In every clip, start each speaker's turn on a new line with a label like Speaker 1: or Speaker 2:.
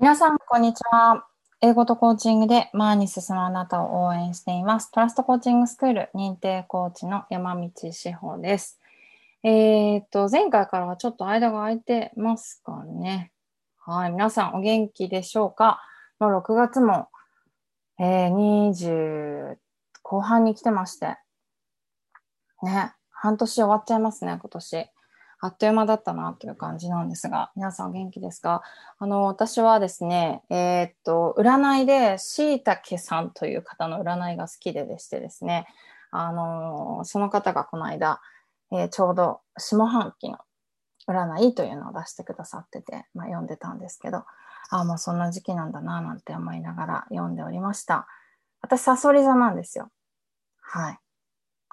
Speaker 1: 皆さん、こんにちは。英語とコーチングで前に進むあなたを応援しています。トラストコーチングスクール認定コーチの山道志保です。えー、っと、前回からはちょっと間が空いてますかね。はい。皆さん、お元気でしょうか？もう6月も、えー、20後半に来てまして。ね。半年終わっちゃいますね、今年。あっという間だったなという感じなんですが、皆さん元気ですか？あの、私はですね、えー、っと、占いで、しいたけさんという方の占いが好きででしてですね、あの、その方がこの間、えー、ちょうど下半期の占いというのを出してくださってて、まあ、読んでたんですけど、ああ、もうそんな時期なんだな、なんて思いながら読んでおりました。私、サソリ座なんですよ。はい。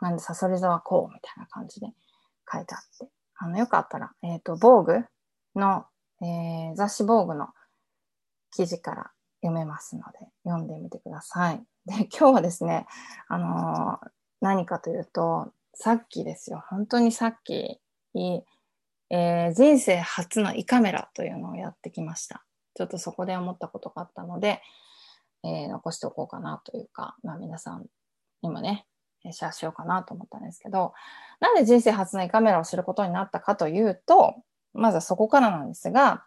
Speaker 1: なんで、サソリ座はこう、みたいな感じで書いてあって。あの、よかったら、えっ、ー、と、防具の、えー、雑誌防具の記事から読めますので、読んでみてください。で、今日はですね、あのー、何かというと、さっきですよ、本当にさっき、えー、人生初の胃カメラというのをやってきました。ちょっとそこで思ったことがあったので、えー、残しておこうかなというか、まあ皆さんにもね、シェアしようかなと思ったんですけど、なんで人生初の胃カメラを知ることになったかというと、まずはそこからなんですが、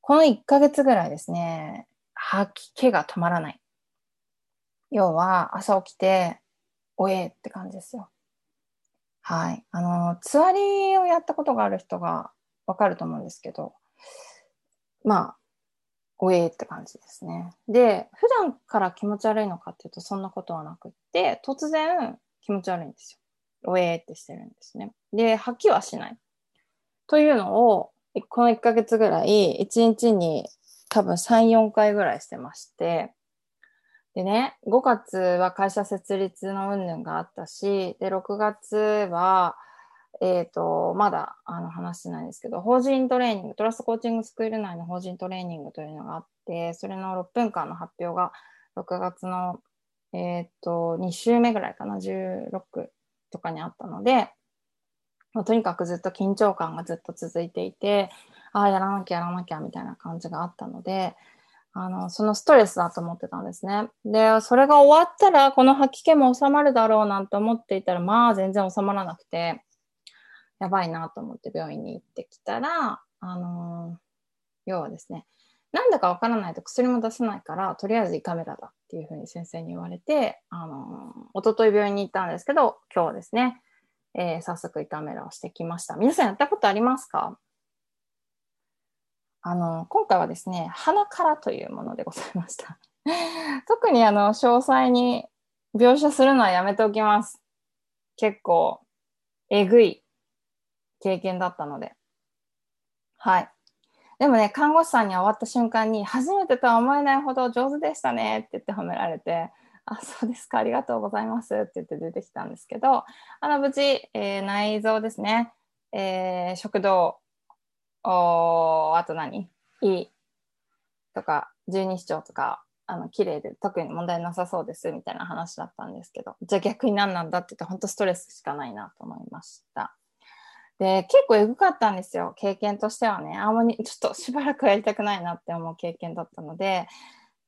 Speaker 1: この1ヶ月ぐらいですね、吐き気が止まらない。要は、朝起きて、おえって感じですよ。はい。あの、つわりをやったことがある人がわかると思うんですけど、まあ、おえって感じですね。で、普段から気持ち悪いのかっていうとそんなことはなくって、突然気持ち悪いんですよ。おえってしてるんですね。で、吐きはしない。というのを、この1ヶ月ぐらい、1日に多分3、4回ぐらいしてまして、でね、5月は会社設立の云々があったし、で、6月は、えっ、ー、と、まだあの話してないんですけど、法人トレーニング、トラストコーチングスクール内の法人トレーニングというのがあって、それの6分間の発表が6月の、えっ、ー、と、2週目ぐらいかな、16とかにあったので、まあ、とにかくずっと緊張感がずっと続いていて、ああ、やらなきゃやらなきゃみたいな感じがあったので、あの、そのストレスだと思ってたんですね。で、それが終わったら、この吐き気も収まるだろうなんて思っていたら、まあ全然収まらなくて、やばいなと思って病院に行ってきたら、あの、要はですね、なんだかわからないと薬も出せないから、とりあえず胃カメラだっていうふうに先生に言われて、あのー、おととい病院に行ったんですけど、今日ですね、えー、早速胃カメラをしてきました。皆さんやったことありますか？あの、今回はですね、鼻からというものでございました。特にあの、詳細に描写するのはやめておきます。結構、えぐい経験だったので。はい。でもね、看護師さんに終わった瞬間に、初めてとは思えないほど上手でしたねって言って褒められて、あ、そうですか、ありがとうございますって言って出てきたんですけど、あの、無事、えー、内臓ですね、えー、食道、おあと何？胃とか、十二指腸とか、あの、綺麗で特に問題なさそうですみたいな話だったんですけど、じゃあ逆に何なんだって言って、本当ストレスしかないなと思いました。で、結構エグかったんですよ。経験としてはね。あんまりちょっとしばらくやりたくないなって思う経験だったので。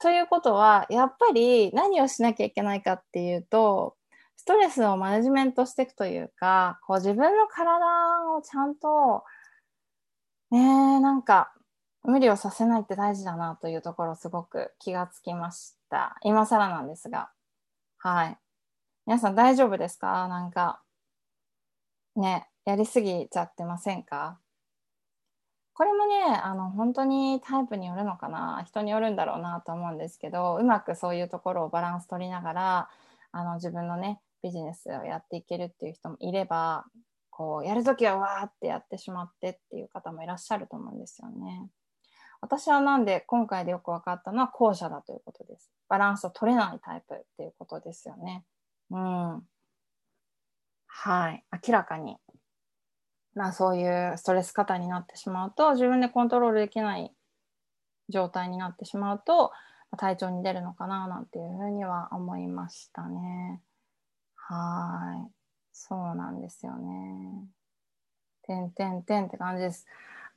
Speaker 1: ということは、やっぱり何をしなきゃいけないかっていうと、ストレスをマネジメントしていくというか、こう自分の体をちゃんと、ねなんか無理をさせないって大事だなというところすごく気がつきました。今更なんですが。はい。皆さん大丈夫ですか？なんか、ね、やりすぎちゃってませんか？これもねあの本当にタイプによるのかな？人によるんだろうなと思うんですけどうまくそういうところをバランス取りながらあの自分のねビジネスをやっていけるっていう人もいればこうやるときはわーってやってしまってっていう方もいらっしゃると思うんですよね。私はなんで今回でよく分かったのは後者だということです。バランスを取れないタイプっていうことですよね。うん。はい。明らかにまあ、そういうストレス過多になってしまうと自分でコントロールできない状態になってしまうと体調に出るのかななんていうふうには思いましたね。はい。そうなんですよね。てんてんてんって感じです。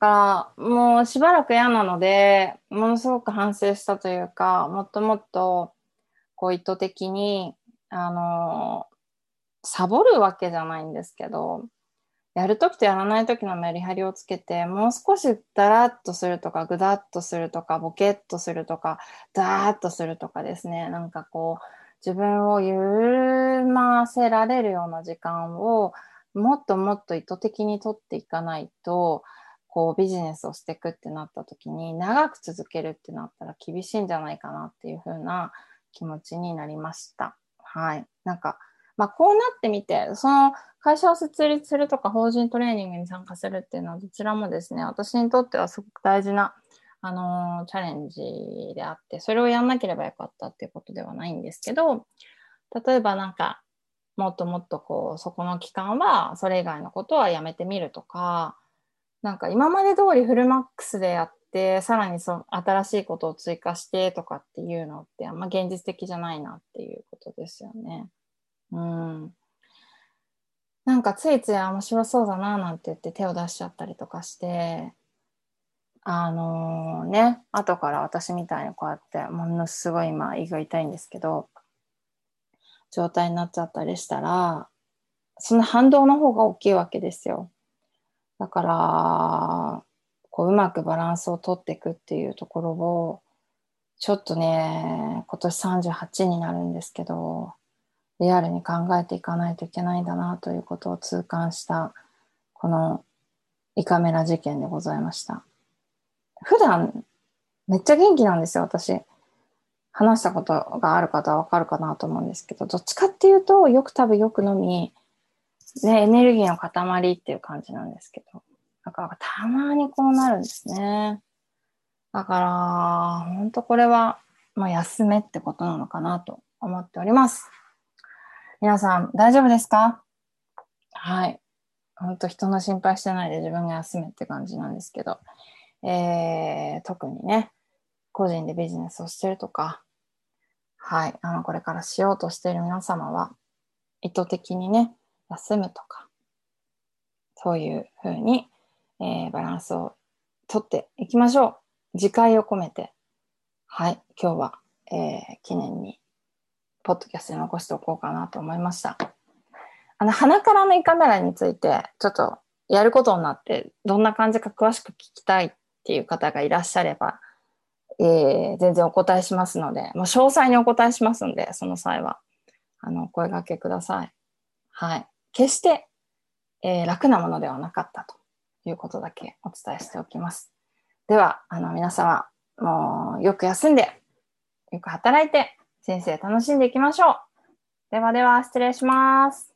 Speaker 1: だからもうしばらく嫌なので、ものすごく反省したというか、もっともっとこう意図的に、あの、サボるわけじゃないんですけど、やるときとやらないときのメリハリをつけて、もう少しダラッとするとか、ぐだっとするとか、ボケっとするとか、ダーッとするとかですね、なんかこう、自分を緩ませられるような時間を、もっともっと意図的にとっていかないと、こうビジネスをしていくってなった時に長く続けるってなったら厳しいんじゃないかなっていう風な気持ちになりました。はい。なんか、まあこうなってみて、その会社を設立するとか法人トレーニングに参加するっていうのはどちらもですね、私にとってはすごく大事な、あのー、チャレンジであって、それをやんなければよかったっていうことではないんですけど、例えばなんか、もっともっとこう、そこの期間はそれ以外のことはやめてみるとか、なんか今まで通りフルマックスでやって、さらにその新しいことを追加してとかっていうのってあんま現実的じゃないなっていうことですよね。なんかついつい面白そうだななんて言って手を出しちゃったりとかして、あのー、ね、後から私みたいにこうやってものすごい今胃が痛いんですけど、状態になっちゃったりしたら、その反動の方が大きいわけですよ。だから、こううまくバランスをとっていくっていうところを、ちょっとね、今年38になるんですけど、リアルに考えていかないといけないんだなということを痛感した、このイカメラ事件でございました。普段、めっちゃ元気なんですよ、私。話したことがある方はわかるかなと思うんですけど、どっちかっていうと、よく食べ、よく飲み、ね、エネルギーの塊っていう感じなんですけど。だからたまにこうなるんですね。だから、本当これは、まあ、休めってことなのかなと思っております。皆さん、大丈夫ですか？はい。本当人の心配してないで自分が休めって感じなんですけど、えー、特にね、個人でビジネスをしてるとか、はい、あの、これからしようとしている皆様は、意図的にね、休むとか、そういうふうに、えー、バランスをとっていきましょう。自戒を込めて、はい、今日は、えー、記念に、ポッドキャストに残しておこうかなと思いました。あの、鼻からの胃カメラについて、ちょっとやることになって、どんな感じか詳しく聞きたいっていう方がいらっしゃれば、えー、全然お答えしますので、もう詳細にお答えしますので、その際は、あの、お声掛けください。はい。決して、えー、楽なものではなかったということだけお伝えしておきます。では、あの皆様、もうよく休んで、よく働いて、先生楽しんでいきましょう。ではでは、失礼します。